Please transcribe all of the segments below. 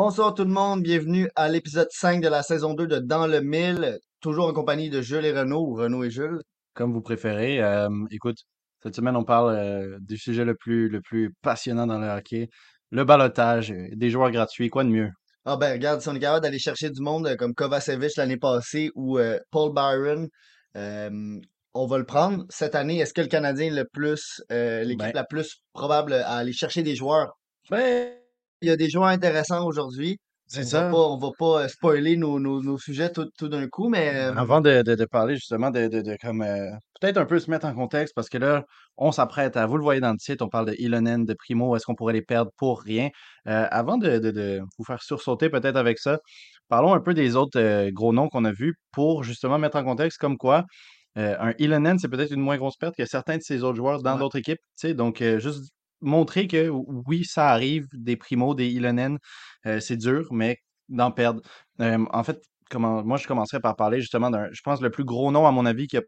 Bonsoir tout le monde, bienvenue à l'épisode 5 de la saison 2 de Dans le Mille, toujours en compagnie de Jules et Renaud, ou Renaud et Jules. Comme vous préférez. Euh, écoute, cette semaine, on parle euh, du sujet le plus, le plus passionnant dans le hockey, le balotage, des joueurs gratuits, quoi de mieux? Ah ben regarde, si on est capable d'aller chercher du monde euh, comme Kovacevic l'année passée ou euh, Paul Byron, on va le prendre. Cette année, est-ce que le Canadien est le plus, euh, l'équipe Ben, la plus probable à aller chercher des joueurs? ben, Il y a des joueurs intéressants aujourd'hui. C'est On va ça. pas, on va pas euh, spoiler nos, nos, nos sujets tout, tout d'un coup, mais euh, Avant de, de, de parler justement de, comme euh, peut-être un peu se mettre en contexte parce que là, on s'apprête à, vous le voyez dans le titre, on parle de Ilonen, de Primo, est-ce qu'on pourrait les perdre pour rien? Euh, avant de, vous faire sursauter peut-être avec ça, parlons un peu des autres euh, gros noms qu'on a vus pour justement mettre en contexte comme quoi un Ilonen, c'est peut-être une moins grosse perte que certains de ces autres joueurs dans ouais. d'autres équipes. tu sais. Donc, juste montrer que oui, ça arrive, des Primo, des Ilonen, euh, c'est dur, mais d'en perdre. Euh, en fait, comment, moi, je commencerai par parler justement d'un, je pense, le plus gros nom, à mon avis, qui a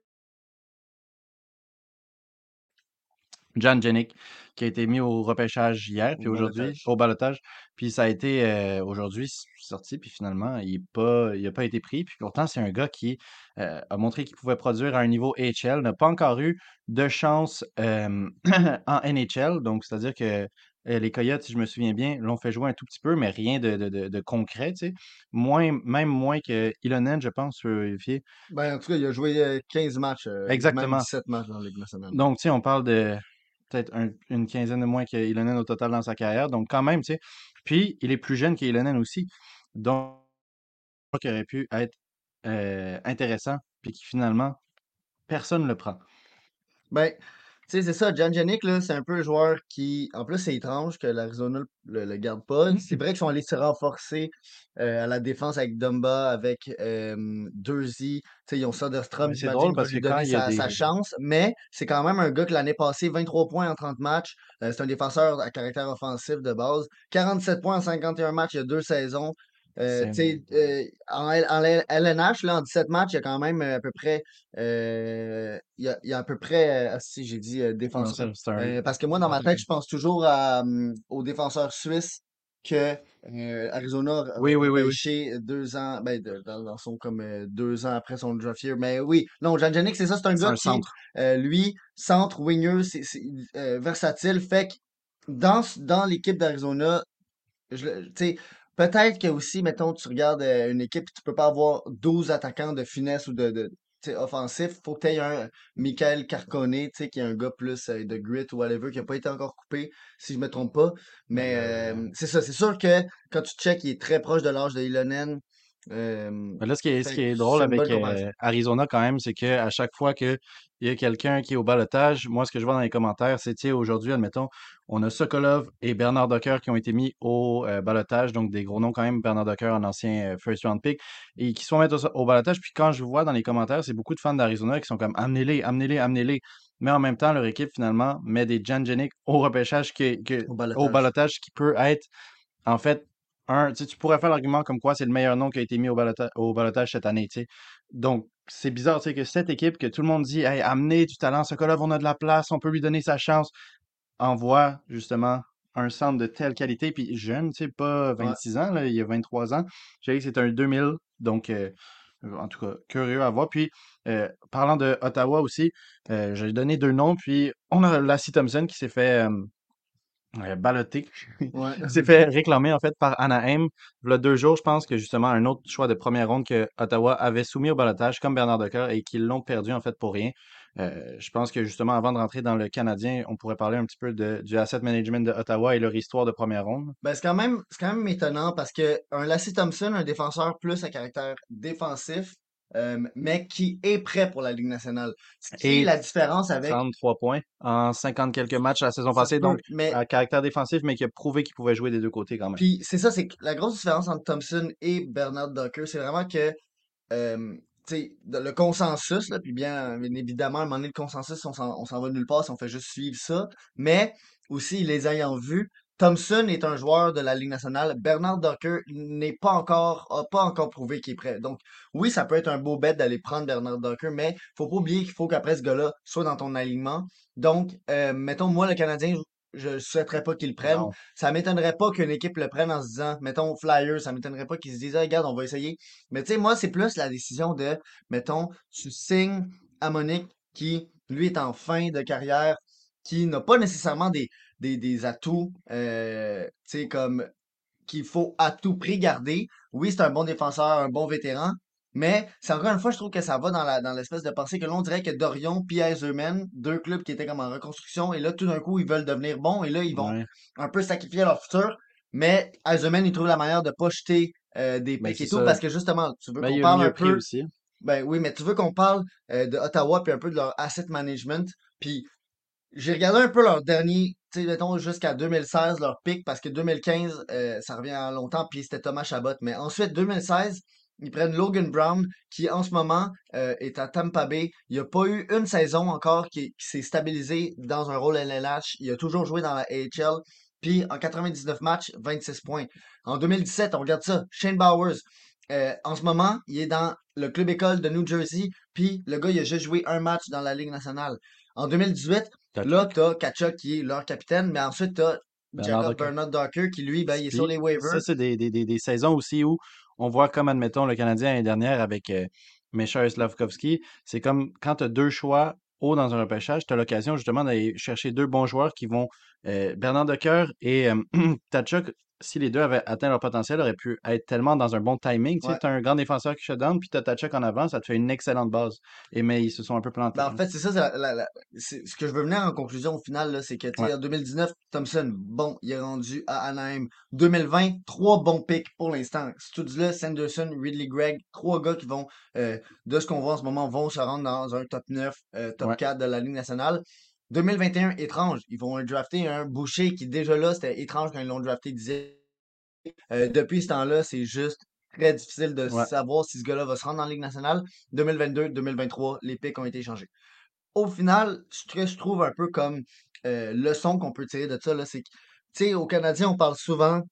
Jan Jenik, qui a été mis au repêchage hier, puis Au aujourd'hui, au balotage. Puis ça a été euh, aujourd'hui sorti, puis finalement, il n'a pas, il a pas été pris. Puis pourtant, c'est un gars qui euh, a montré qu'il pouvait produire à un niveau AHL, n'a pas encore eu de chance euh, en NHL. Donc, c'est-à-dire que euh, les Coyotes, si je me souviens bien, l'ont fait jouer un tout petit peu, mais rien de, de, de, de concret, tu sais. Moins, même moins que Ilonen, je pense, je vérifier. Ben, en tout cas, il a joué euh, 15 matchs, Exactement. 17 matchs dans la Ligue nationale. Donc, tu sais, on parle de peut-être un- une quinzaine de moins qu'Ilonen au total dans sa carrière. Donc, quand même, tu sais. Puis, il est plus jeune qu'Ilonen aussi. Donc, qui aurait pu être euh, intéressant, puis qui finalement, personne ne le prend. Ben, sais, c'est ça. Jan Jenik, là, c'est un peu un joueur qui. En plus, c'est étrange que l'Arizona le, le- garde pas. C'est vrai qu'ils sont allés se renforcer euh, à la défense avec Dumba, avec euh, sais, ils ont Soderstrom, c'est drôle parce que quand il a sa, chance. Mais c'est quand même un gars que l'année passée, 23 points en 30 matchs. Euh, c'est un défenseur à caractère offensif de base. 47 points en 51 matchs il y a deux saisons. Euh, euh, en, en LNH, là, en 17 matchs, il y a quand même euh, à peu près euh, il y a, il y a à peu près, ah, si j'ai dit défenseur. parce que moi, dans ma tête, je pense toujours à, hum, aux défenseurs suisses que Arizona a Oui, oui, oui, oui. deux ans, ben, de- dans, dans son comme deux ans après son draft year. Mais oui, non, Jan Jenik, c'est ça, c'est un gars un qui, centre. lui, centre, winger, c'est versatile. Fait que dans, dans l'équipe d'Arizona, je le- tu sais, peut-être que aussi, mettons, tu regardes euh, une équipe, tu peux pas avoir 12 attaquants de finesse ou de, de offensif. Faut que tu aies un Michael Carcone, tu sais, qui est un gars plus euh, de grit ou whatever, qui a pas été encore coupé, si je me trompe pas. Mais euh, c'est ça, c'est sûr que quand tu check, il est très proche de l'âge de Ilonen. Euh, là, ce qui est, ce fait qui que est drôle avec euh, Arizona quand même, c'est qu'à chaque fois qu'il y a quelqu'un qui est au balotage, moi, ce que je vois dans les commentaires, c'est, tu sais, aujourd'hui, admettons, on a Sokolov et Bernard Docker qui ont été mis au euh, balotage, donc des gros noms quand même, Bernard Docker, un ancien euh, first round pick, et qui font mettre au, au balotage. Puis quand je vois dans les commentaires, c'est beaucoup de fans d'Arizona qui sont comme amenez-les, amenez-les, amenez-les. Mais en même temps, leur équipe, finalement, met des Jan Jenik au repêchage, qui, qui- Au au balotage. qui peut être en fait, un, tu pourrais faire l'argument comme quoi c'est le meilleur nom qui a été mis au balota- au balotage cette année, tu sais. Donc, c'est bizarre, tu sais, que cette équipe, que tout le monde dit, hey, amenez du talent, ce gars-là, on a de la place, on peut lui donner sa chance, envoie justement un centre de telle qualité, puis jeune, tu sais, pas Ouais. 26 ans, là, il y a 23 ans. J'ai dit que c'est un 2000, donc, euh, en tout cas, curieux à voir. Puis, euh, parlant de Ottawa aussi, euh, j'ai donné deux noms, puis on a Lassie Thompson qui s'est fait. Euh, ballotté. Ouais. Il s'est fait réclamer en fait par Anaheim. Il y a deux jours, je pense que justement un autre choix de première ronde que Ottawa avait soumis au balotage, comme Bernard Decker, et qu'ils l'ont perdu en fait pour rien. Euh, je pense que justement, avant de rentrer dans le Canadien, on pourrait parler un petit peu de, du asset management de Ottawa et leur histoire de première ronde. Ben, c'est quand même, c'est quand même étonnant parce que un Lassie Thompson, un défenseur plus à caractère défensif, euh, mais qui est prêt pour la Ligue nationale. Ce qui est Et la différence avec, 33 points en 50 quelques matchs la saison passée, donc mais à caractère défensif, mais qui a prouvé qu'il pouvait jouer des deux côtés quand même. puis c'est ça, c'est la grosse différence entre Thompson et Bernard Docker, c'est vraiment que euh, le consensus, là, puis bien, bien évidemment, à un moment donné, le consensus, on s'en on s'en va nulle part si on fait juste suivre ça. Mais aussi, les ayant vus, Thompson est un joueur de la Ligue nationale. Bernard Docker n'est pas encore, a pas encore prouvé qu'il est prêt. Donc, oui, ça peut être un beau bet d'aller prendre Bernard Docker, mais faut pas oublier qu'il faut qu'après ce gars-là soit dans ton alignement. Donc, euh, mettons, moi, le Canadien, je ne souhaiterais pas qu'il le prenne. Non. Ça m'étonnerait pas qu'une équipe le prenne en se disant, mettons, Flyers, ça m'étonnerait pas qu'ils se disent, Ah, regarde, on va essayer. Mais tu sais, moi, c'est plus la décision de, mettons, tu signes à Monique qui, lui, est en fin de carrière, qui n'a pas nécessairement des, des, des atouts, euh, tu sais, comme qu'il faut à tout prix garder. Oui, c'est un bon défenseur, un bon vétéran, mais c'est encore une fois, je trouve que ça va dans la dans l'espèce de pensée que l'on dirait que Dorion puis Eisenman, deux clubs qui étaient comme en reconstruction, et là, tout d'un coup, ils veulent devenir bons, et là, ils vont Ouais. un peu sacrifier leur futur. Mais Eisenman, il trouve la manière de pas jeter euh, des Ben, pics et tout, ça. parce que justement, tu veux Ben, qu'on parle le un peu aussi. ben oui, mais tu veux qu'on parle euh, de Ottawa puis un peu de leur asset management. Puis j'ai regardé un peu leur dernier, tu mettons jusqu'à 2016, leur pic, parce que 2015, euh, ça revient longtemps, puis c'était Thomas Chabot. Mais ensuite, 2016, ils prennent Logan Brown, qui en ce moment euh, est à Tampa Bay. Il n'a pas eu une saison encore qui, qui s'est stabilisé dans un rôle LLH. Il a toujours joué dans la AHL. Puis en 99 matchs, 26 points. En 2017, on regarde ça, Shane Bowers. euh, en ce moment, il est dans le club école de New Jersey, puis le gars, il a juste joué un match dans la Ligue nationale. En 2018, Kachuk. là, t'as Kachuk qui est leur capitaine, mais ensuite, t'as Jacob Docker. Bernard Docker qui, lui, ben, il est Puis sur les waivers. ça, c'est des, des, des, des saisons aussi où on voit comme, admettons, le Canadien l'année dernière avec euh, Mesha Slavkovski. C'est comme quand tu as deux choix haut dans un repêchage, tu as l'occasion justement d'aller chercher deux bons joueurs qui vont. euh, Bernard Decker et euh, si les deux avaient atteint leur potentiel, auraient pu être tellement dans un bon timing. Tu Ouais. sais, as un grand défenseur qui shutdown, puis tu as Tkachuk en avant, ça te fait une excellente base. Et mais ils se sont un peu plantés. Ben, en fait, c'est ça, c'est la- la- la- c'est- ce que je veux venir en conclusion au final, c'est que, Ouais. en 2019, Thompson, bon, il est rendu à Anaheim. 2020, trois bons picks pour l'instant. Studzla, Sanderson, Ridley Gregg, trois gars qui vont, euh, de ce qu'on voit en ce moment, vont se rendre dans un top 9, euh, top Ouais. 4 de la Ligue nationale. 2021, étrange. Ils vont drafter un Boucher qui, déjà là, c'était étrange quand ils l'ont drafté. Euh, depuis ce temps-là, c'est juste très difficile de Ouais. savoir si ce gars-là va se rendre en Ligue nationale. 2022, 2023, les picks ont été échangés au final, ce que je trouve un peu comme euh, leçon qu'on peut tirer de ça, là, c'est que, tu sais, au Canadien, on parle souvent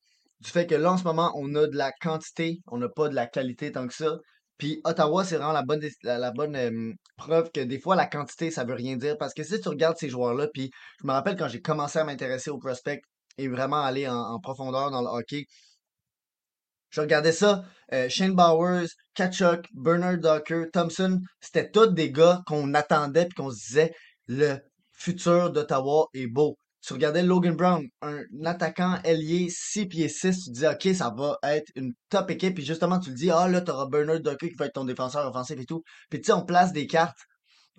du fait que là, en ce moment, on a de la quantité, on n'a pas de la qualité tant que ça. Puis Ottawa, c'est vraiment la bonne, preuve que des fois, la quantité, ça veut rien dire. Parce que si tu regardes ces joueurs-là, puis je me rappelle quand j'ai commencé à m'intéresser au prospect et vraiment aller en, en profondeur dans le hockey, je regardais ça, euh, Shane Bowers, Kachuk, Bernard Docker, Thompson, c'était tous des gars qu'on attendait puis qu'on se disait le futur d'Ottawa est beau. Tu regardais Logan Brown, un attaquant ailier 6 pieds 6, tu disais OK, ça va être une top équipe puis justement tu le dis ah là tu auras Bernard Docker qui va être ton défenseur offensif et tout. Puis tu sais on place des cartes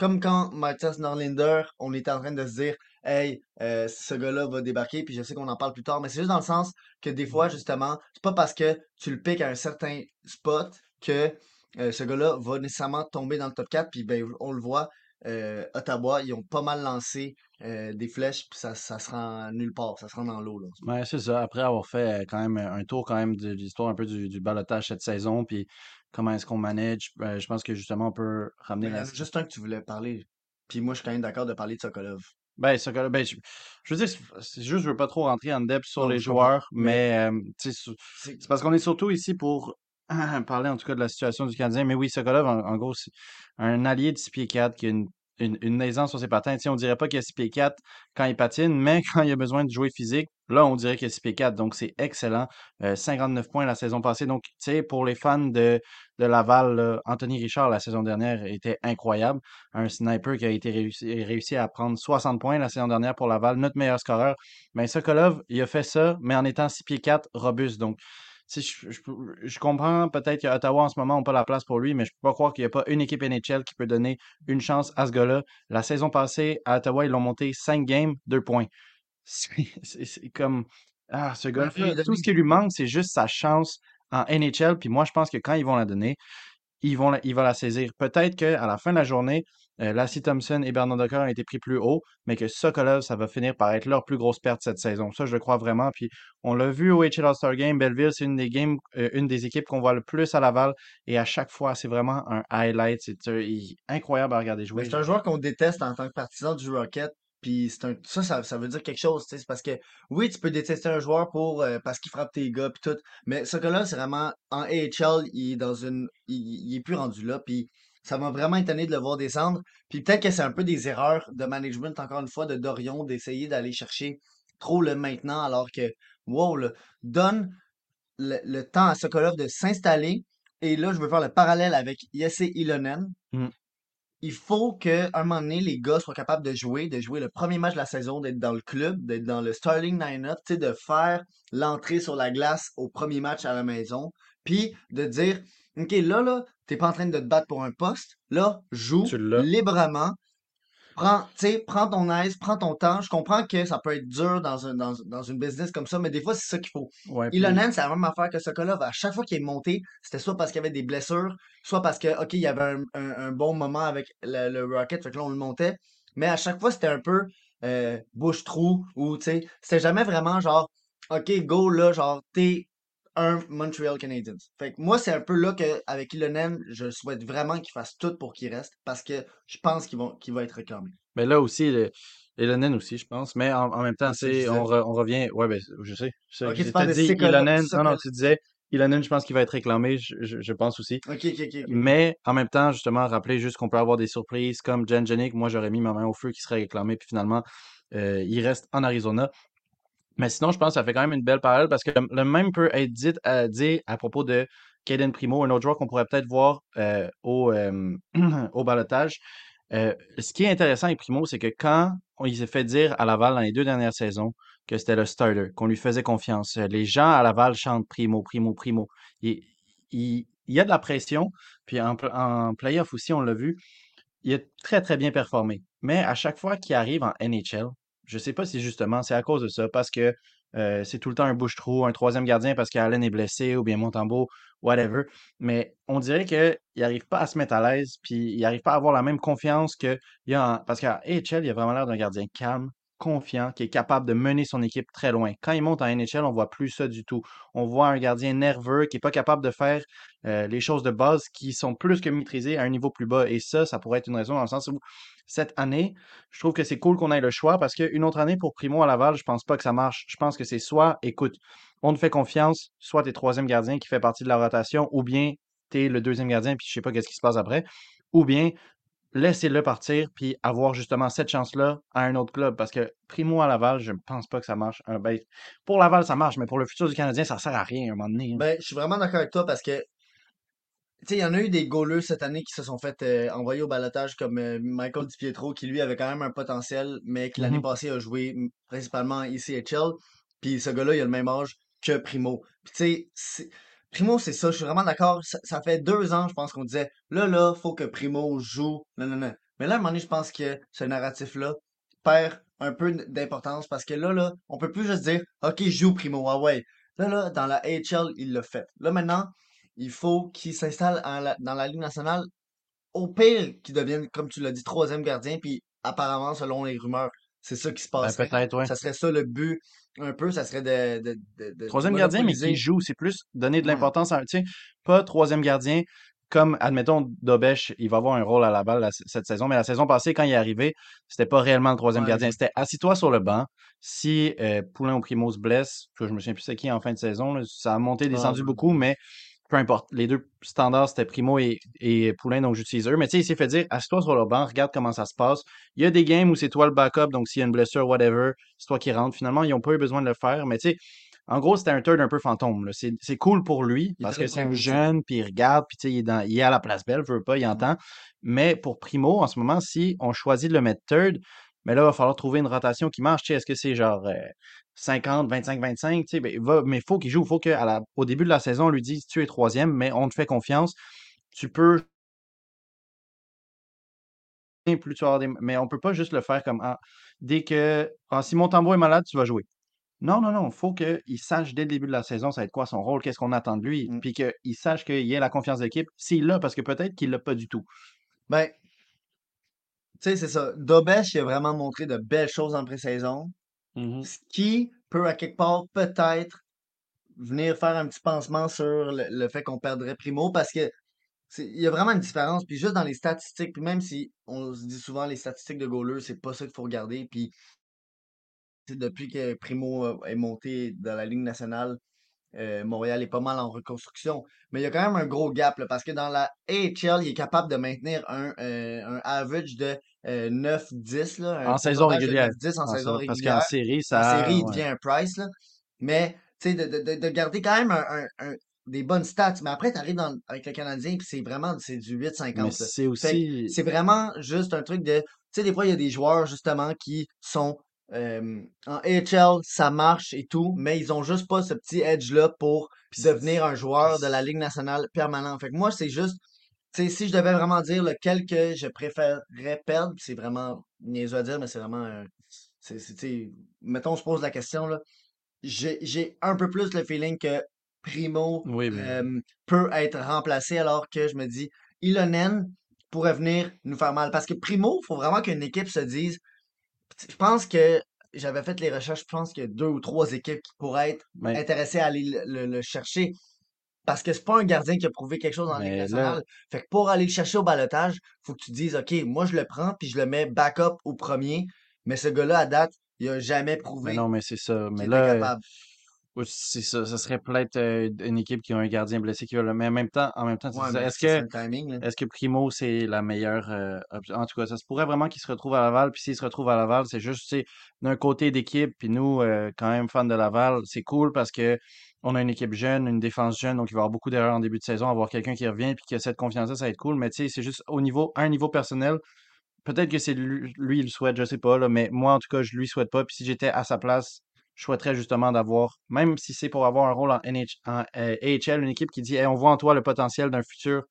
comme quand Matthias Norlinder, on était en train de se dire Hey, euh, ce gars-là va débarquer, puis je sais qu'on en parle plus tard, mais c'est juste dans le sens que des fois, justement, c'est pas parce que tu le piques à un certain spot que euh, ce gars-là va nécessairement tomber dans le top 4, puis ben, on le voit, euh, Ottawa, ils ont pas mal lancé euh, des flèches, puis ça, ça se rend nulle part, ça se rend dans l'eau, ce. Ouais, c'est ça. Après avoir fait euh, quand même un tour quand même de l'histoire un peu du, du balotage cette saison, puis comment est-ce qu'on manage, euh, je pense que justement on peut ramener il y en la... a juste un que tu voulais parler, puis moi, je suis quand même d'accord de parler de Sokolov. Ben, gars-là, ben, je, je veux dire, c'est juste, je veux pas trop rentrer en depth sur Non, les joueurs, mais c'est parce qu'on est surtout ici pour parler en tout cas de la situation du Canadien. Mais oui, Sokolov, en, gros, c'est un allié de 6 pieds 4 qui a une, une, aisance sur ses patins. Tu sais, on dirait pas qu'il a 6 pieds 4 quand il patine, mais quand il a besoin de jouer physique, là, on dirait qu'il a 6 pieds 4. Donc, c'est excellent. Euh, 59 points la saison passée. Donc, pour les fans de, de Laval, Anthony Richard, la saison dernière, était incroyable. Un sniper qui a été réussi, à prendre 60 points la saison dernière pour Laval, notre meilleur scoreur. Mais Sokolov, il a fait ça, mais en étant 6 pieds 4, robuste. Donc, je, je, comprends peut-être qu'Ottawa en ce moment n'a pas la place pour lui, mais je peux pas croire qu'il n'y a pas une équipe NHL qui peut donner une chance à ce gars-là. La saison passée, à Ottawa, ils l'ont monté 5 games, 2 points. C'est comme. Ah, ce Ouais, gars-là, tout ce qui lui manque, c'est juste sa chance en NHL. Puis moi, je pense que quand ils vont la donner, ils vont la, il va la saisir. Peut-être qu'à la fin de la journée, euh, Lassie Thompson et Bernard Docker ont été pris plus haut, mais que Sokolov, ça va finir par être leur plus grosse perte cette saison. Ça, je le crois vraiment. Puis on l'a vu au HL All-Star Game. Belleville, c'est une des games, euh, une des équipes qu'on voit le plus à Laval. Et à chaque fois, c'est vraiment un highlight. C'est incroyable à regarder jouer. c'est un joueur qu'on déteste en tant que partisan du Rocket. Puis c'est un, ça, ça, ça veut dire quelque chose, tu sais. C'est parce que, oui, tu peux détester un joueur pour, euh, parce qu'il frappe tes gars, puis tout. Mais ce gars-là, c'est vraiment, en AHL, il est dans une, il, il est plus rendu là. Puis ça m'a vraiment étonné de le voir descendre. Puis peut-être que c'est un peu des erreurs de management, encore une fois, de Dorion, d'essayer d'aller chercher trop le maintenant, alors que, wow, là, donne le, le temps à Sokolov de s'installer. Et là, je veux faire le parallèle avec Jesse Ilonen. Mm. Il faut qu'à un moment donné, les gars soient capables de jouer, de jouer le premier match de la saison, d'être dans le club, d'être dans le starting line-up, tu sais, de faire l'entrée sur la glace au premier match à la maison, puis de dire, OK, là, là, t'es pas en train de te battre pour un poste, là, joue librement, prends, prends ton aise, prends ton temps. Je comprends que ça peut être dur dans, un, dans, dans une business comme ça, mais des fois, c'est ça qu'il faut. Ouais, puis- Ilonen, c'est la même affaire que Sokolov. À chaque fois qu'il est monté, c'était soit parce qu'il y avait des blessures, soit parce que, OK, il y avait un, un- un bon moment avec le, le Rocket, fait que là, on le montait. Mais à chaque fois, c'était un peu euh, bouche-trou, ou, tu sais, c'était jamais vraiment genre, OK, go, là, genre, t'es un Montreal Canadiens. Fait que moi, c'est un peu là que avec Ilonen, je souhaite vraiment qu'il fasse tout pour qu'il reste, parce que je pense qu'il va, va être réclamé. Mais là aussi, le, Ilonen aussi, je pense. Mais en, en même temps, C'est on, re- on revient. Ouais, ben, je sais. Je tu Ilonen. Non, non, tu disais Ilonen, je pense qu'il va être réclamé. Je, je- je pense aussi. Mais en même temps, justement, rappeler juste qu'on peut avoir des surprises comme Jen Jenick. Moi, j'aurais mis ma main au feu qui serait réclamé. Puis finalement, euh, il reste en Arizona. Mais sinon, je pense que ça fait quand même une belle parole parce que le, même peut être dit à, à propos de Caden Primo, un autre joueur qu'on pourrait peut-être voir euh, au, euh, au balotage. Euh, ce qui est intéressant avec Primo, c'est que quand il s'est fait dire à Laval dans les deux dernières saisons que c'était le starter, qu'on lui faisait confiance, les gens à Laval chantent Primo, Primo, Primo. Il, il- y a de la pression, puis en, en playoff aussi, on l'a vu, il a très, très bien performé. Mais à chaque fois qu'il arrive en NHL, je sais pas si justement c'est à cause de ça, parce que c'est tout le temps un bouche-trou, un troisième gardien parce qu'Allen est blessé ou bien Montembeau, whatever. Mais on dirait qu'il n'arrive pas à se mettre à l'aise, puis il n'arrive pas à avoir la même confiance que y a en- Parce qu'à il a vraiment l'air d'un gardien calme, confiant, qui est capable de mener son équipe très loin. Quand il monte en NHL, on voit plus ça du tout. On voit un gardien nerveux qui est pas capable de faire euh, les choses de base qui sont plus que maîtrisées à un niveau plus bas. Et ça, ça pourrait être une raison dans le sens où cette année, je trouve que c'est cool qu'on ait le choix parce qu'une autre année pour Primo à Laval, je pense pas que ça marche. Je pense que c'est soit, écoute, on te fait confiance, soit t'es troisième gardien qui fait partie de la rotation, ou bien t'es le deuxième gardien puis je sais pas qu'est-ce qui se passe après, ou bien laissez-le partir puis avoir justement cette chance-là à un autre club parce que Primo à Laval, je ne pense pas que ça marche. Euh, ben, pour Laval, ça marche, mais pour le futur du Canadien, ça sert à rien à un moment donné. hein. Ben, je suis vraiment d'accord avec toi parce que, tu sais, il y en a eu des goalers cette année qui se sont fait euh, envoyer au balotage comme euh, Michael DiPietro qui lui avait quand même un potentiel, mais qui l'année Mhm. passée a joué principalement en ECHL. Puis ce gars-là, il a le même âge que Primo. Puis tu sais, Primo, c'est ça, je suis vraiment d'accord. Ça, ça fait deux ans, je pense qu'on disait, là, là, faut que Primo joue. Non, non, non. Mais là, à un moment donné, je pense que ce narratif-là perd un peu d'importance parce que là, là, on peut plus juste dire, OK, joue Primo, ah ouais. Là, là, dans la AHL, il l'a fait. Là, maintenant, il faut qu'il s'installe dans la Ligue nationale. Au pire, qu'il devienne, comme tu l'as dit, troisième gardien. Puis apparemment, selon les rumeurs, c'est ça qui se Ben, peut-être, ouais. Ça serait ça le but, un peu. Ça serait de, de, de, de Troisième gardien, mais qui joue, c'est plus donner de l'importance à un. Tu sais, pas troisième gardien comme, admettons, Dobesch, il va avoir un rôle à la balle la- cette saison, mais la saison passée, quand il est arrivé, c'était pas réellement le troisième Ouais, gardien. C'était assis-toi sur le banc. Si euh, Poulain ou Primo se blesse, je me souviens plus c'est qui en fin de saison, là, ça a monté, descendu ouais. beaucoup, mais peu importe. Les deux standards, c'était Primo et, et Poulain, donc j'utilise eux. Mais tu sais, il s'est fait dire, assis-toi sur le banc, regarde comment ça se passe. Il y a des games où c'est toi le backup, donc s'il y a une blessure, whatever, c'est toi qui rentre. Finalement, ils n'ont pas eu besoin de le faire, mais tu sais, en gros, c'était un third un peu fantôme. C'est cool pour lui parce que c'est un jeune, puis il regarde, puis tu sais, il est, dans, il est à la place belle, veut pas, il Mhm. entend. Mais pour Primo, en ce moment, si on choisit de le mettre third, mais là, il va falloir trouver une rotation qui marche. Est-ce que c'est genre euh, 50, 25, 25? Tu sais, ben, va, mais il faut qu'il joue. Il faut qu'au début de la saison, on lui dise tu es troisième, mais on te fait confiance. Tu peux plus tu des... Mais on peut pas juste le faire comme ah, dès que ah, si mon tambour est malade, tu vas jouer. Non, non, non, il faut qu'il sache dès le début de la saison, ça va être quoi son rôle, qu'est-ce qu'on attend de lui, Mm. puis qu'il sache qu'il ait la confiance d'équipe, s'il l'a, parce que peut-être qu'il l'a pas du tout. Ben, sais, c'est ça. Dobesh, il a vraiment montré de belles choses en pré-saison. Mhm. Ce qui peut, à quelque part, peut-être venir faire un petit pansement sur le, le fait qu'on perdrait Primo parce que il y a vraiment une différence. Puis juste dans les statistiques, puis même si on se dit souvent les statistiques de goalers, c'est pas ça qu'il faut regarder. Puis depuis que Primo euh, est monté dans la Ligue nationale, euh, Montréal est pas mal en reconstruction. Mais il y a quand même un gros gap là, parce que dans la AHL, il est capable de maintenir un, euh, un average de euh, 9-10, là, un En saison régulière. 9-10 en en saison ça, parce qu'en régulière. série, En ça. série, il ouais. devient un price, là. Mais, tu sais, de, de, de, de garder quand même un, des bonnes stats. Mais après, tu arrives avec le Canadien, puis c'est vraiment c'est du Mais 8-50. là. c'est aussi. c'est vraiment juste un truc de. Tu sais, des fois, il y a des joueurs, justement, qui sont euh, en AHL, ça marche et tout, mais ils ont juste pas ce petit edge-là pour devenir un joueur de la Ligue nationale permanent. Fait que moi, c'est juste. Tu sais, si je devais vraiment dire lequel que je préférerais perdre, c'est vraiment niaiseux à dire, mais c'est vraiment. mettons, on se pose la question, là. J'ai, un peu plus le feeling que Primo Oui, euh, peut être remplacé alors que je me dis, Ilonen pourrait venir nous faire mal. Parce que Primo, il faut vraiment qu'une équipe se dise. Je pense que j'avais fait les recherches, je pense qu'il y a deux ou trois équipes qui pourraient être Mais, intéressées à aller le, le- le chercher. Parce que c'est pas un gardien qui a prouvé quelque chose en Ligue là, nationale. Fait que pour aller le chercher au balotage, faut que tu dises, OK, moi je le prends puis je le mets backup au premier. Mais ce gars-là, à date, il a jamais mais prouvé non, mais c'est ça. Mais là, capable. Oui, c'est ça. Ça serait peut-être euh, une équipe qui a un gardien blessé qui va le. Mais en même temps, en même temps, c'est Ouais, Est-ce ça, c'est que. Est-ce que Primo, c'est la meilleure euh, option? En tout cas, ça se pourrait vraiment qu'il se retrouve à Laval. Puis s'il se retrouve à Laval, c'est juste, tu sais, d'un côté d'équipe, puis nous, euh, quand même, fans de Laval, c'est cool parce que on a une équipe jeune, une défense jeune, donc il va y avoir beaucoup d'erreurs en début de saison. Avoir quelqu'un qui revient puis qui a cette confiance-là, ça va être cool. Mais tu sais, c'est juste au niveau, à un niveau personnel. Peut-être que c'est lui, lui, il le souhaite, je sais pas, là, mais moi, en tout cas, je lui souhaite pas. Puis si j'étais à sa place, je souhaiterais justement d'avoir, même si c'est pour avoir un rôle en, NH, en euh, AHL, une équipe qui dit Hey, on voit en toi le potentiel d'un futur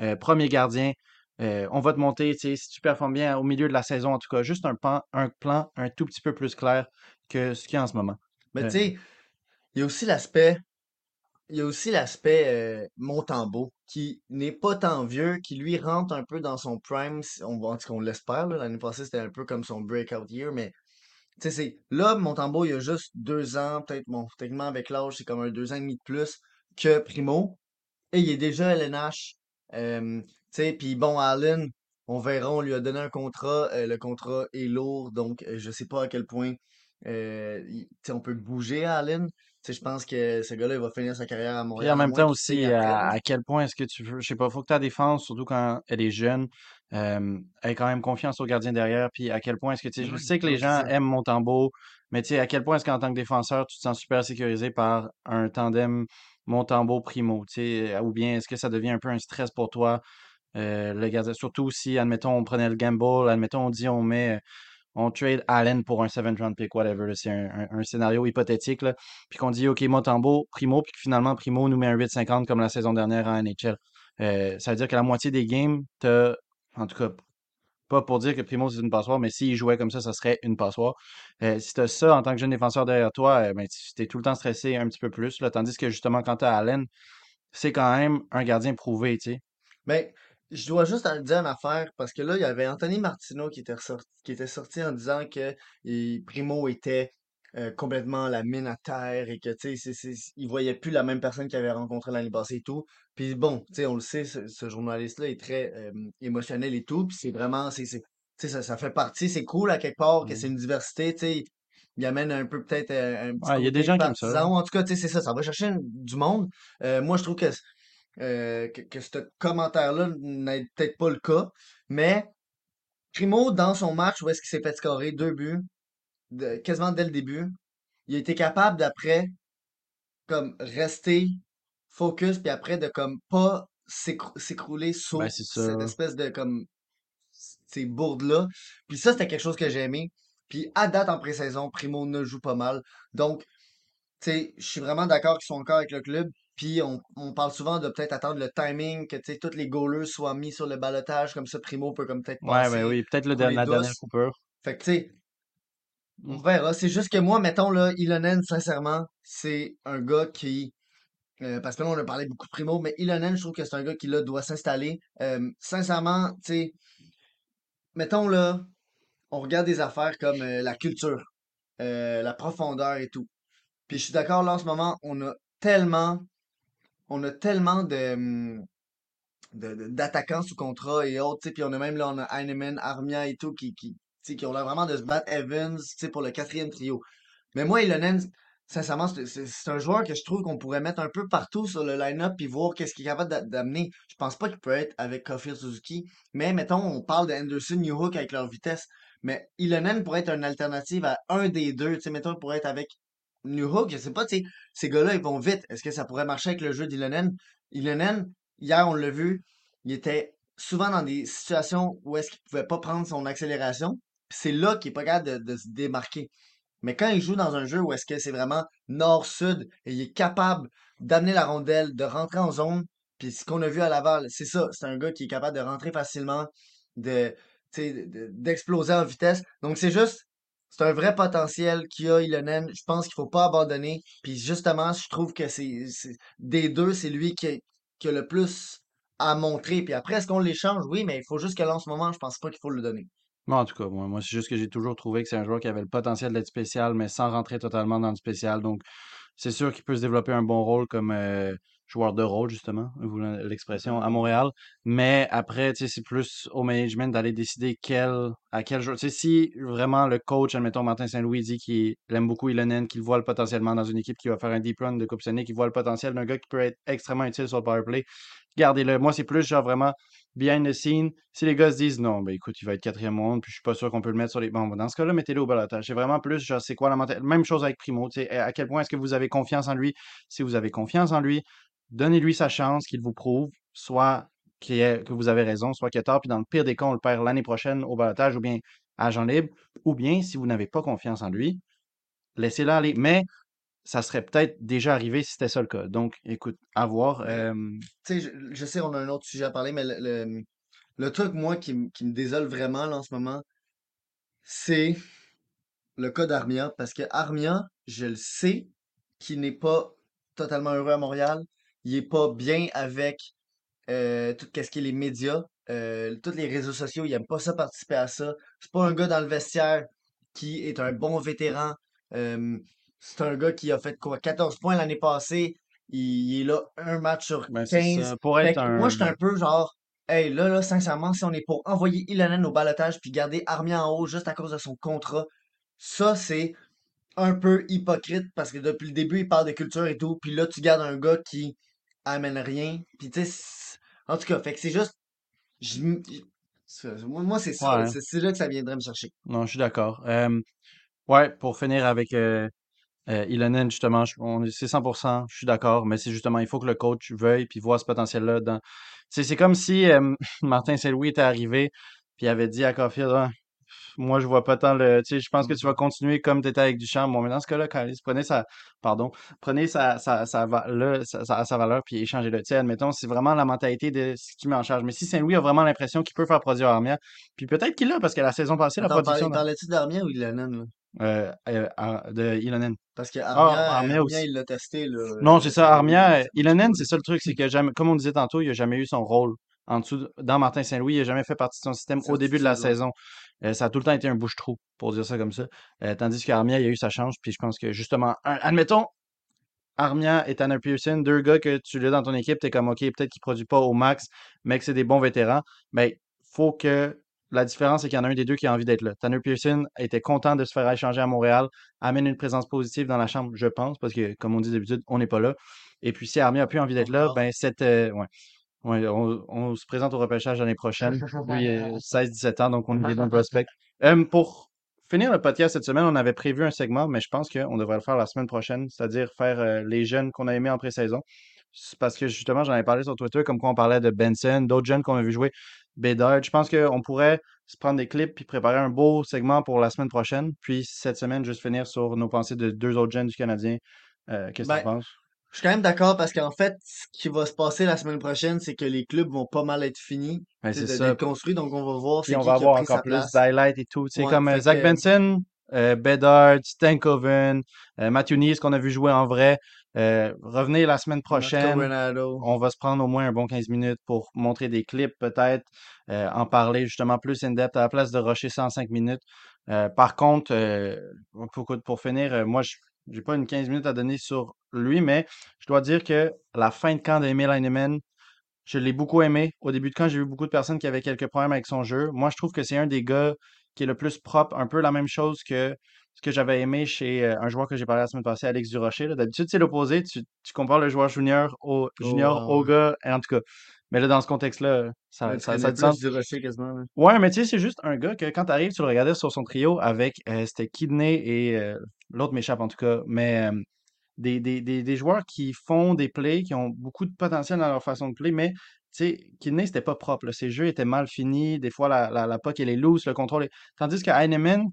euh, premier gardien. Euh, on va te monter, si tu performes bien au milieu de la saison, en tout cas, juste un plan, un plan un tout petit peu plus clair que ce qu'il y a en ce moment. Mais tu sais, il y a aussi l'aspect. Il y a aussi l'aspect Montembeau, qui n'est pas tant vieux, qui lui rentre un peu dans son prime, on, en tout cas on l'espère. L'année passée c'était un peu comme son breakout year, mais tu sais, c'est là, Montembeau, il y a juste deux ans, peut-être, bon, techniquement avec l'âge, c'est comme un deux ans et demi de plus que Primo, et il est déjà LNH. Euh, tu sais, puis bon, Allen, on verra, on lui a donné un contrat, euh, le contrat est lourd, donc euh, je sais pas à quel point euh, il- on peut bouger à Allen. Tu sais, je pense que ce gars-là, il va finir sa carrière à Montréal, en à même temps aussi, à quel point est-ce que tu veux, je sais pas, faut que ta défense, surtout quand elle est jeune, euh, quand même confiance au gardien derrière, puis à quel point est-ce que, tu sais, je sais que les gens aiment Montembeau, mais tu sais, à quel point est-ce qu'en tant que défenseur, tu te sens super sécurisé par un tandem Montembeau-Primo, tu sais, ou bien est-ce que ça devient un peu un stress pour toi, euh, le gardien, surtout si, admettons, on prenait le gamble, admettons, on dit on met, on trade Allen pour un 7th round pick, whatever, c'est un, un- un scénario hypothétique, là, puis qu'on dit, OK, Montembeau, Primo, puis que finalement, Primo nous met un 8,50 comme la saison dernière en NHL. Euh, ça veut dire que la moitié des games, t'as, en tout cas, pas pour dire que Primo c'est une passoire, mais s'il jouait comme ça, ça serait une passoire. Euh, si t'as ça en tant que jeune défenseur derrière toi, euh, ben, tu t'es tout le temps stressé un petit peu plus, tandis que justement, quand t'as Allen, c'est quand même un gardien prouvé, tu sais. Mais je dois juste en dire une affaire, parce que là, il y avait Anthony Martineau qui était sorti en disant que Primo était euh, complètement la mine à terre et que, tu sais, c'est- c'est- il voyait plus la même personne qu'il avait rencontré l'année passée et tout. Puis bon, tu sais, on le sait, ce, ce journaliste-là est très euh, émotionnel et tout, puis c'est vraiment, c'est, c'est- tu sais, ça, ça fait partie, c'est cool à quelque part que Mm. c'est une diversité, tu sais. Il amène un peu peut-être euh, un petit Ouais, il y a des côté gens qui aiment ça. partisan, ou en tout cas, tu sais, c'est ça, ça va chercher du monde. Euh, moi, je trouve que euh, que, que ce commentaire-là n'est peut-être pas le cas, mais Primo, dans son match où est-ce qu'il s'est fait scorer deux buts, de- quasiment dès le début, il a été capable d'après, comme, rester focus, puis après, de comme pas s'écrou- s'écrouler Ben, sous c'est cette espèce de, comme, ces bourdes-là. Puis ça, c'était quelque chose que j'ai aimé. Puis à date, en pré-saison, Primo ne joue pas mal. Donc, tu sais, je suis vraiment d'accord qu'ils sont encore avec le club. Puis on, on parle souvent de peut-être attendre le timing, que tu sais, tous les goalers soient mis sur le balotage, comme ça Primo peut comme peut-être Ouais, ben passer, oui, peut-être la dernière coupure. Fait que tu sais, on Mm. verra. C'est juste que moi, mettons là, Ilonen, sincèrement, c'est un gars qui. euh, parce que là, on a parlé beaucoup de Primo, mais Ilonen, je trouve que c'est un gars qui là doit s'installer. Euh, sincèrement, tu sais, mettons là, on regarde des affaires comme euh, la culture, euh, la profondeur et tout. Puis je suis d'accord, là, en ce moment, on a tellement, on a tellement de, hum, de- de- d'attaquants sous contrat et autres, tu sais, puis on a même là, on a Heinemann, Armia et tout qui, qui ont l'air vraiment de se battre Evans, pour le quatrième trio. Mais moi, Ilonen, sincèrement, c'est un joueur que je trouve qu'on pourrait mettre un peu partout sur le line-up puis voir qu'est-ce qu'il est capable d'a- d'amener. Je pense pas qu'il peut être avec Kofir Suzuki, mais mettons, on parle d'Anderson, Newhook avec leur vitesse. Mais Ilonen pourrait être une alternative à un des deux, mettons, il pourrait être avec Newhook, je sais pas, ces gars-là, ils vont vite. Est-ce que ça pourrait marcher avec le jeu d'Ilonen? Ilonen, hier, on l'a vu, il était souvent dans des situations où est-ce qu'il pouvait pas prendre son accélération. C'est là qu'il est pas capable de, se démarquer. Mais quand il joue dans un jeu où est-ce que c'est vraiment nord-sud et il est capable d'amener la rondelle, de rentrer en zone, puis ce qu'on a vu à Laval, c'est ça, c'est un gars qui est capable de rentrer facilement, de, d'exploser en vitesse. Donc c'est juste, c'est un vrai potentiel qu'il a, Ilonen. Je pense qu'il faut pas abandonner. Puis justement, je trouve que c'est, des deux, c'est lui qui a, qui a le plus à montrer. Puis après, est-ce qu'on l'échange? Oui, mais il faut juste que là, en ce moment, je pense pas qu'il faut le donner. Moi, en tout cas, moi, moi c'est juste que j'ai toujours trouvé que c'est un joueur qui avait le potentiel d'être spécial, mais sans rentrer totalement dans le spécial. Donc, c'est sûr qu'il peut se développer un bon rôle comme euh, joueur de rôle, justement, l'expression, à Montréal. Mais après, tu sais, c'est plus au management d'aller décider quel, à quel joueur. Tu sais, si vraiment le coach, admettons Martin Saint-Louis, dit qu'il aime beaucoup Ilonen, qu'il voit le potentiellement dans une équipe qui va faire un deep run de Coupe Stanley, qu'il voit le potentiel d'un gars qui peut être extrêmement utile sur le power play, gardez-le. Moi, c'est plus genre vraiment behind the scene. Si les gars se disent non, ben écoute, il va être quatrième monde, puis je suis pas sûr qu'on peut le mettre sur les. Bon, dans ce cas-là, mettez-le au balotage. C'est vraiment plus, genre, c'est quoi la mentalité. Même chose avec Primo. tu sais, À quel point est-ce que vous avez confiance en lui? Si vous avez confiance en lui, donnez-lui sa chance, qu'il vous prouve, soit que vous avez raison, soit qu'il a tort, puis dans le pire des cas, on le perd l'année prochaine au balotage ou bien agent libre, ou bien si vous n'avez pas confiance en lui, laissez-le aller. Mais ça serait peut-être déjà arrivé si c'était ça le cas. Donc, écoute, à voir. Tu sais, je, sais, on a un autre sujet à parler, mais le, truc, moi, qui, qui me désole vraiment, là, en ce moment, c'est le cas d'Armia. Parce que Armia, je le sais, qu'il n'est pas totalement heureux à Montréal. Il est pas bien avec tout ce qui est les médias, tous les réseaux sociaux. Il aime pas ça, participer à ça. C'est pas un gars dans le vestiaire qui est un bon vétéran. C'est un gars qui a fait quoi, 14 points l'année passée. Il, est là un match sur ben, c'est 15. ça. Pour Fait être que moi, je suis un peu genre, hey, là, là, sincèrement, si on est pour envoyer Ilonen au balotage puis garder Armia en haut juste à cause de son contrat, ça, c'est un peu hypocrite parce que depuis le début, il parle de culture et tout, puis là, tu gardes un gars qui amène rien. Puis tu sais, en tout cas, fait que c'est juste, je moi, c'est ça, Ouais. c'est là que ça viendrait me chercher. Non, je suis d'accord. Euh, ouais, pour finir avec euh, euh, Ilonen, justement, je- on est- c'est 100%, je suis d'accord, mais c'est justement, il faut que le coach veuille puis voit ce potentiel-là. Dans... C'est c'est comme si euh, Martin Saint-Louis était arrivé puis avait dit à Caulfield, Ah, moi, je vois pas tant le. Tu sais, je pense que tu vas continuer comme tu étais avec Duchamp. Bon, mais dans ce cas-là, Kalice, prenez sa. Pardon. Prenez sa, sa, sa, va- là, sa, sa- sa valeur puis échangez-le. Tu sais, admettons, c'est vraiment la mentalité de ce qui met en charge. Mais si Saint-Louis a vraiment l'impression qu'il peut faire produire Armia, puis peut-être qu'il l'a, parce que la saison passée, la Attends, production parlais- parlais-tu d'Armia ou Ilonen, là? Euh, euh, de Ilonen. Parce que Ah, Armia, aussi. il l'a testé, là. Non, euh, c'est ça. Armia, euh, Ilonen, c'est ça le truc, c'est que jamais, comme on disait tantôt, il a jamais eu son rôle en dessous, de- dans Martin Saint-Louis, il a jamais fait partie de son système au début de la saison. Euh, ça a tout le temps été un bouche-trou, pour dire ça comme ça. Euh, tandis qu'Armia, il a eu sa chance, puis je pense que justement, un- admettons, Armia et Tanner Pearson, deux gars que tu l'as dans ton équipe, t'es comme, OK, peut-être qu'il produit pas au max, mais que c'est des bons vétérans. Mais faut que la différence, c'est qu'il y en a un des deux qui a envie d'être là. Tanner Pearson était content de se faire échanger à Montréal, amène une présence positive dans la chambre, je pense, parce que, comme on dit d'habitude, on n'est pas là. Et puis, si Armia a plus envie d'être là, ben, cette, euh, ouais. Ouais, on, on se présente au repêchage l'année prochaine. Lui, euh, 16-17 ans, donc on est des bons prospects. Euh, pour finir le podcast cette semaine, on avait prévu un segment, mais je pense qu'on devrait le faire la semaine prochaine, c'est-à-dire faire euh, les jeunes qu'on a aimés en pré-saison. Parce que justement, j'en avais parlé sur Twitter, comme quoi on parlait de Benson, d'autres jeunes qu'on a vu jouer, Bédard. Je pense qu'on pourrait se prendre des clips puis préparer un beau segment pour la semaine prochaine. Puis cette semaine, juste finir sur nos pensées de deux autres jeunes du Canadien. Euh, Qu'est-ce que tu Ben, penses? Je suis quand même d'accord parce qu'en fait, ce qui va se passer la semaine prochaine, c'est que les clubs vont pas mal être finis Ben, c'est ça. construits, donc on va voir Puis c'est on qui va qui avoir encore plus d'highlights et tout. Ouais, comme euh, Zach que- Benson, Bedard, Stankoven, euh, Matthew Nees qu'on a vu jouer en vrai. Euh, revenez la semaine prochaine. On va se prendre au moins un bon 15 minutes pour montrer des clips, peut-être, euh, en parler justement plus in-depth à la place de rusher 105 minutes. Euh, par contre, euh, pour, pour finir, euh, moi, je j'ai pas une 15 minutes à donner sur lui, mais je dois dire que la fin de camp d'Emil Heinemann, je l'ai beaucoup aimé. Au début de camp, j'ai vu beaucoup de personnes qui avaient quelques problèmes avec son jeu. Moi, je trouve que c'est un des gars qui est le plus propre, un peu la même chose que ce que j'avais aimé chez euh, un joueur que j'ai parlé la semaine passée, Alex Durocher. D'habitude, c'est l'opposé. Tu, tu compares le joueur junior au junior ouais, au gars, en tout cas. Mais là, dans ce contexte-là, ça, Ouais, ça, ça plus sens. du rocher quasiment. là. Ouais, mais tu sais, c'est juste un gars que quand tu arrives, tu le regardais sur son trio avec, euh, c'était Kidney et euh, l'autre m'échappe en tout cas, mais euh, des, des, des, des joueurs qui font des plays, qui ont beaucoup de potentiel dans leur façon de play, mais sais, Kidney, c'était pas propre. là. Ses jeux étaient mal finis. Des fois, la, la, la puck, elle est loose, le contrôle est... Tandis que Heinemann,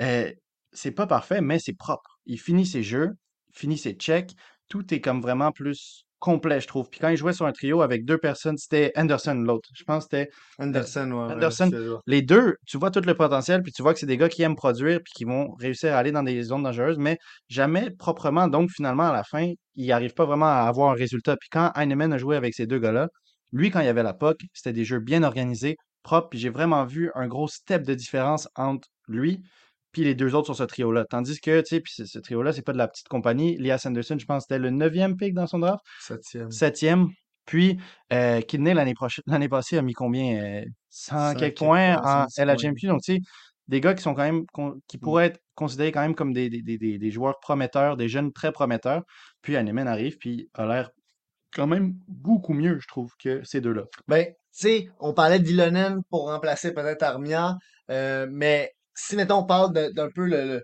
euh, c'est pas parfait, mais c'est propre. Il finit ses jeux, il finit ses checks. Tout est comme vraiment plus complet, je trouve. Puis quand il jouait sur un trio avec deux personnes, c'était Anderson, l'autre. Je pense que c'était Anderson, ouais, ouais, Anderson. Les deux, tu vois tout le potentiel, puis tu vois que c'est des gars qui aiment produire, puis qui vont réussir à aller dans des zones dangereuses, mais jamais proprement. Donc, finalement, à la fin, il n'arrive pas vraiment à avoir un résultat. Puis quand Heinemann a joué avec ces deux gars-là, lui, quand il y avait la POC, c'était des jeux bien organisés, propres, puis j'ai vraiment vu un gros step de différence entre lui puis les deux autres sur ce trio-là. Tandis que, tu sais, puis ce, trio-là, c'est pas de la petite compagnie. Lias Anderson, je pense c'était le neuvième pick dans son draft, Septième. septième. Puis, euh, Kidney, l'année prochaine, l'année passée, a mis combien? Euh, 100 100 quelques points en 110 points. LHMQ. Donc, tu sais, des gars qui sont quand même, qui Mm. pourraient être considérés quand même comme des, des, des, des- des joueurs prometteurs, des jeunes très prometteurs. Puis, Heinemann arrive, puis a l'air quand même beaucoup mieux, je trouve, que ces deux-là. Ben, tu sais, on parlait d'Ilonen pour remplacer peut-être Armia, euh, mais si, mettons, on parle d'un peu le, le-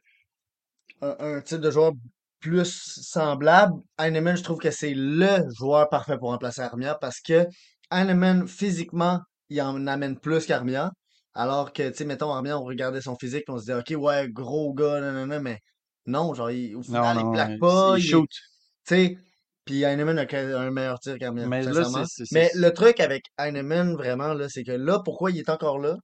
un, un type de joueur plus semblable, Heinemann, je trouve que c'est le joueur parfait pour remplacer Armia parce que Heinemann, physiquement, il en amène plus qu'Armia. Alors que, tu sais, mettons, Armia, on regardait son physique, on se disait, OK, ouais, gros gars, nanana, mais non, genre, il- au Non, final, il non, plaque il, pas, il il shoot. tu sais, puis Heinemann a un meilleur tir qu'Armia, Mais là, le truc avec Heinemann, vraiment, là, c'est que là, pourquoi il est encore là,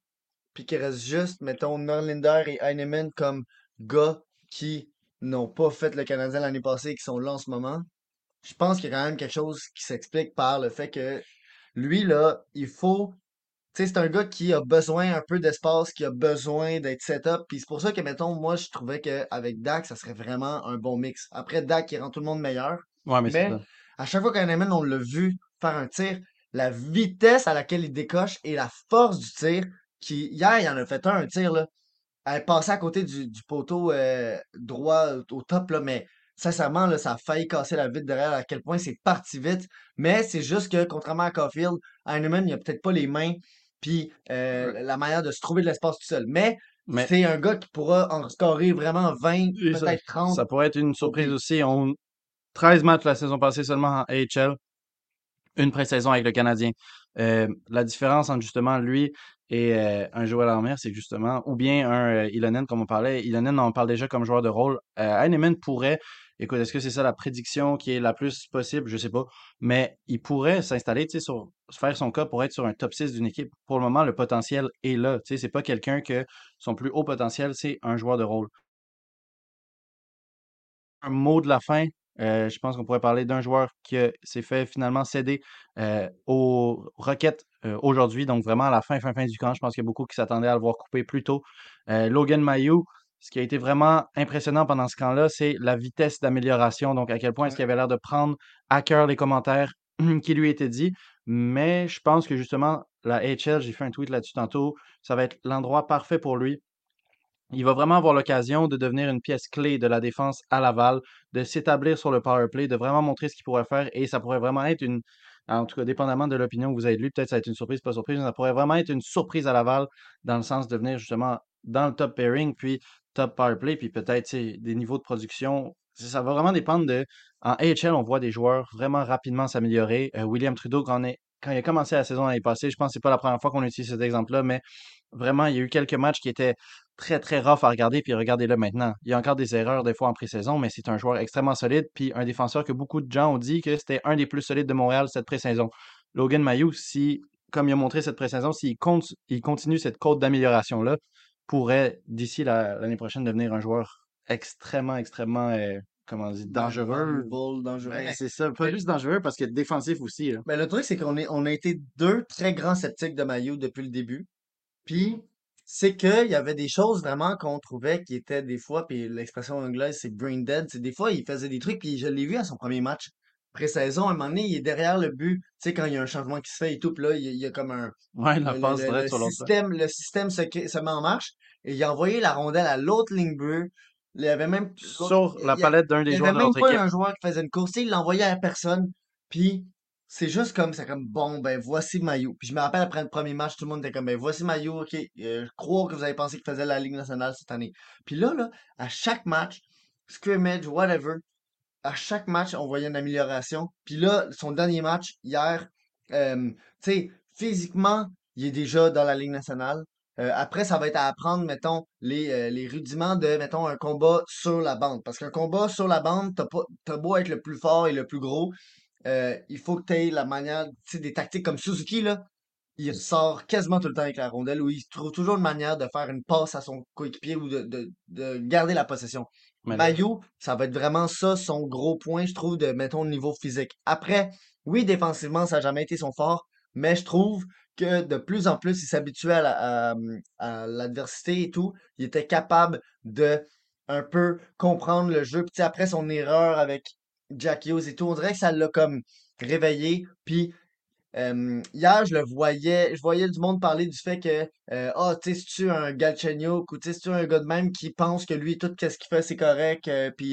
puis qu'il reste juste, mettons, Norlinder et Heinemann comme gars qui n'ont pas fait le Canadien l'année passée et qui sont là en ce moment, je pense qu'il y a quand même quelque chose qui s'explique par le fait que lui, là, il faut. Tu sais, c'est un gars qui a besoin un peu d'espace, qui a besoin d'être set-up. Puis c'est pour ça que, mettons, moi, je trouvais qu'avec Dak, ça serait vraiment un bon mix. Après, Dak, il rend tout le monde meilleur. Ouais, mais à chaque fois qu'Heinemann, on l'a vu faire un tir, la vitesse à laquelle il décoche et la force du tir, qui, hier, il en a fait un, un tir, là. Elle passait à côté du, du poteau euh, droit au top, là, mais sincèrement, là, ça a failli casser la vitre derrière à quel point c'est parti vite. Mais c'est juste que, contrairement à Caulfield, Heinemann, il a peut-être pas les mains puis euh, Ouais. la manière de se trouver de l'espace tout seul. Mais Mais c'est un gars qui pourra en scorer vraiment 20, et ça, peut-être 30 ça pourrait être une surprise aussi. On, 13 matchs la saison passée seulement en AHL. une pré-saison avec le Canadien. Euh, la différence entre justement lui et euh, un Joël Armia, c'est justement, ou bien un euh, Ilonen, comme on parlait. Ilonen, on parle déjà comme joueur de rôle. Euh, Heinemann pourrait, écoute, est-ce que c'est ça la prédiction qui est la plus possible? Je sais pas. Mais il pourrait s'installer, tu sais, sur, faire son cas pour être sur un top 6 d'une équipe. Pour le moment, le potentiel est là. Tu sais, c'est pas quelqu'un que son plus haut potentiel, c'est un joueur de rôle. Un mot de la fin, euh, je pense qu'on pourrait parler d'un joueur qui euh, s'est fait finalement céder euh, aux Rockets aujourd'hui, donc vraiment à la fin, fin, fin du camp. Je pense qu'il y a beaucoup qui s'attendaient à le voir couper plus tôt. Logan Mayou, ce qui a été vraiment impressionnant pendant ce camp-là, c'est la vitesse d'amélioration. Donc, à quel point est-ce qu'il avait l'air de prendre à cœur les commentaires qui lui étaient dits. Mais je pense que justement, la HL, j'ai fait un tweet là-dessus tantôt, ça va être l'endroit parfait pour lui il va vraiment avoir l'occasion de devenir une pièce clé de la défense à Laval, de s'établir sur le power play, de vraiment montrer ce qu'il pourrait faire et ça pourrait vraiment être une, en tout cas, dépendamment de l'opinion que vous avez de lui, peut-être ça va être une surprise, pas surprise, mais ça pourrait vraiment être une surprise à Laval dans le sens de venir justement dans le top pairing, puis top power play, puis peut-être des niveaux de production. Ça va vraiment dépendre de. En AHL, on voit des joueurs vraiment rapidement s'améliorer. Euh, William Trudeau, quand il a commencé la saison l'année passée, je pense que c'est pas la première fois qu'on utilise cet exemple-là, mais vraiment, il y a eu quelques matchs qui étaient très, très rough à regarder, puis regardez-le maintenant. Il y a encore des erreurs des fois en pré-saison, mais c'est un joueur extrêmement solide, puis un défenseur que beaucoup de gens ont dit que c'était un des plus solides de Montréal cette pré-saison. Logan Mayou, si, comme il a montré cette pré-saison, s'il compte, il continue cette côte d'amélioration-là, pourrait, d'ici la- l'année prochaine, devenir un joueur extrêmement, extrêmement, euh, comment on dit, dangereux. Dangereux. Ben, c'est ça. Pas juste dangereux parce que défensif aussi. Là. Ben, le truc, c'est qu'on est, on a été deux très grands sceptiques de Mayu depuis le début. Puis, c'est qu'il y avait des choses vraiment qu'on trouvait qui étaient des fois, puis l'expression anglaise, c'est brain dead. C'est des fois, il faisait des trucs, puis je l'ai vu à son premier match pré-saison. À un moment donné, il est derrière le but. Tu sais, quand il y a un changement qui se fait et tout, puis là, il y a, il comme un, Ouais, la le, passe le- le sur système, le système se, met en marche et il a envoyé la rondelle à l'autre ligne bleue. Il y avait même Sur la il palette d'un il des joueurs avait de même notre pas équipe. un joueur qui faisait une course, il l'envoyait à personne. Puis c'est juste comme c'est comme bon ben voici Maillot. Puis je me rappelle après le premier match, tout le monde était comme ben voici Maillot, ok, euh, je crois que vous avez pensé qu'il faisait la Ligue nationale cette année. Puis là là, à chaque match, scrimmage, whatever, à chaque match, on voyait une amélioration. Puis là, son dernier match, hier, euh, tu sais, physiquement, il est déjà dans la Ligue nationale. Euh, après, ça va être à apprendre, mettons, les, euh, les rudiments de, mettons, un combat sur la bande. Parce qu'un combat sur la bande, t'as pas, t'as beau être le plus fort et le plus gros, euh, il faut que tu aies la manière, tu sais, des tactiques comme Suzuki, là. Il sort quasiment tout le temps avec la rondelle, ou il trouve toujours une manière de faire une passe à son coéquipier ou de, de, de garder la possession. Mayu, ça va être vraiment ça, son gros point, je trouve, de, mettons, le niveau physique. Après, oui, défensivement, ça n'a jamais été son fort, mais je trouve que de plus en plus, il s'habituait à la- à, à l'adversité et tout. Il était capable de un peu comprendre le jeu. Puis après son erreur avec Jack Hughes et tout, on dirait que ça l'a comme réveillé. Puis euh, hier, je le voyais, je voyais du monde parler du fait que, euh, ah, tu sais, c'est-tu un Galchenyuk ou tu c'est-tu un gars de même qui pense que lui, tout ce qu'il fait, c'est correct, euh, puis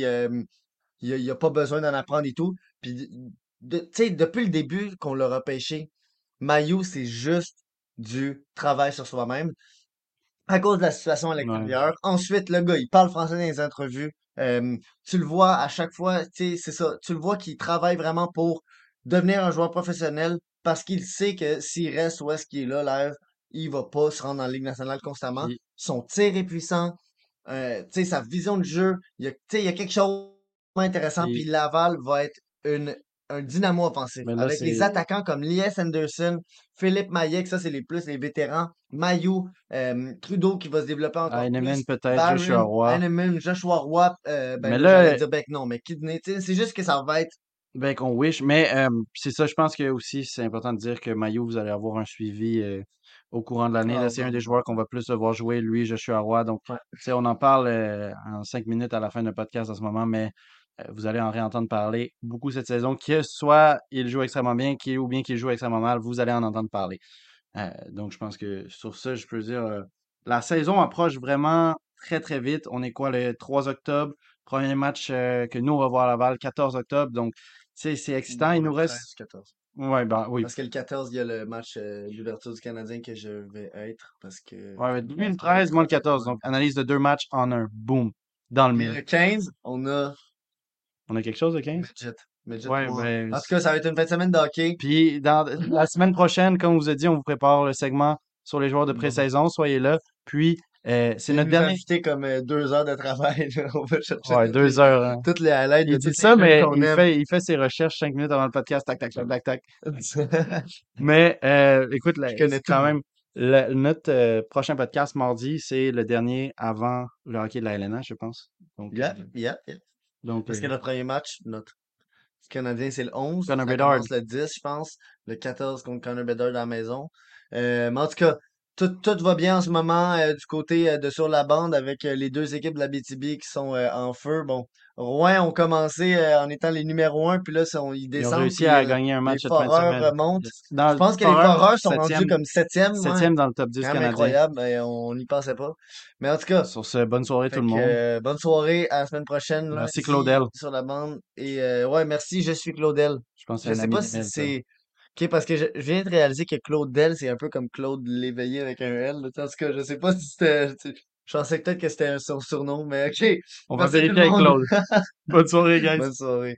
il a, il a pas besoin d'en apprendre et tout. Puis, tu sais, depuis le début qu'on l'a repêché, Mayu, c'est juste du travail sur soi-même à cause de la situation à ouais. l'extérieur. Ensuite, le gars, il parle français dans les entrevues. Euh, tu le vois à chaque fois, tu sais, c'est ça. Tu le vois qu'il travaille vraiment pour devenir un joueur professionnel parce qu'il sait que s'il reste où est-ce qu'il est là, live, il va pas se rendre en Ligue nationale constamment. Son tir est puissant. Euh, tu sais, sa vision de jeu, il y a, tu sais, il y a quelque chose d'intéressant. Puis- Laval va être une, un dynamo offensif. là, Avec les attaquants comme Lies Anderson, Philippe Maillet, ça c'est les plus les vétérans. Mayu, euh, Trudeau qui va se développer encore Heinemann, peut-être, Joshua Roy. Heinemann, Joshua Roy, euh, ben Mais là, dire Beck, non, mais Kidney, c'est juste que ça va être ben qu'on wish. Mais euh, c'est ça, je pense que aussi, c'est important de dire que Mayo, vous allez avoir un suivi euh, au courant de l'année. Ah, Là, c'est un ben, des joueurs qu'on va plus devoir jouer, lui, Joshua Roy. Donc, ouais. tu sais, on en parle euh, en cinq minutes à la fin de podcast en ce moment, mais vous allez en réentendre parler beaucoup cette saison. Que soit il joue extrêmement bien, qu'il ou bien qu'il joue extrêmement mal, vous allez en entendre parler. Euh, donc, je pense que sur ça, je peux dire, euh, la saison approche vraiment très, très vite. On est quoi, le 3 octobre? Premier match euh, que nous, on va voir à Laval, 14 octobre. Donc, tu sais, c'est excitant. Il nous reste. 13, 14. Ouais, ben oui. Parce que le 14, il y a le match euh, d'ouverture du Canadien que je vais être parce que. Ouais, lui le 13, moi le 14. Donc, analyse de deux matchs en un. Boom. Dans le mille. le 15, on a On a quelque chose de 15? Midget. Midget Ouais, ben. En tout cas, ça va être une fin de semaine de hockey. Puis, dans la semaine prochaine, comme on vous a dit, on vous prépare le segment sur les joueurs de pré-saison. Soyez là. Puis, euh, c'est notre dernier. comme euh, deux heures de travail. là. On va chercher Ouais, deux les, heures. hein. toutes les highlights Il dit ça, mais il fait, il fait ses recherches cinq minutes avant le podcast. Tac, tac, tac, tac, tac. Mais euh, écoute, là, Je quand même le- notre euh, prochain podcast mardi, c'est le dernier avant le hockey de la LNH, je pense. Donc, Yeah, yeah, yeah. Donc Parce que euh, notre premier match, notre Canadien, c'est le 11. Connor Bedard. le 10, je pense. Le 14 contre Connor Bedard à la maison. Euh, mais en tout cas, tout, tout va bien en ce moment euh, du côté euh, de sur la bande avec euh, les deux équipes de la BTB qui sont en feu. Bon, Rouen ont commencé en étant les numéros 1, puis là, sont, ils ils ont descendent, réussi puis à gagner un les match cette de Foreurs semaine. remontent. Dans Je pense que les Foreurs, sont rendus comme septième. Septième dans le top 10 Quand même canadien. incroyable, mais on n'y pensait pas. Mais en tout cas, Sur ce, bonne soirée tout le monde. bonne soirée, à la semaine prochaine, Merci Claudel. sur la bande. Et ouais, merci, je suis Claudel. Je pense que Je sais pas si c'est. Ok, parce que je, je viens de réaliser que Claudel, c'est un peu comme Claude l'éveillé avec un L. là. En tout cas, je sais pas si c'était. tu- Je pensais peut-être que c'était un- son surnom, mais ok. On va Merci tout vérifier avec monde. Claude. Bonne soirée, guys. Bonne soirée.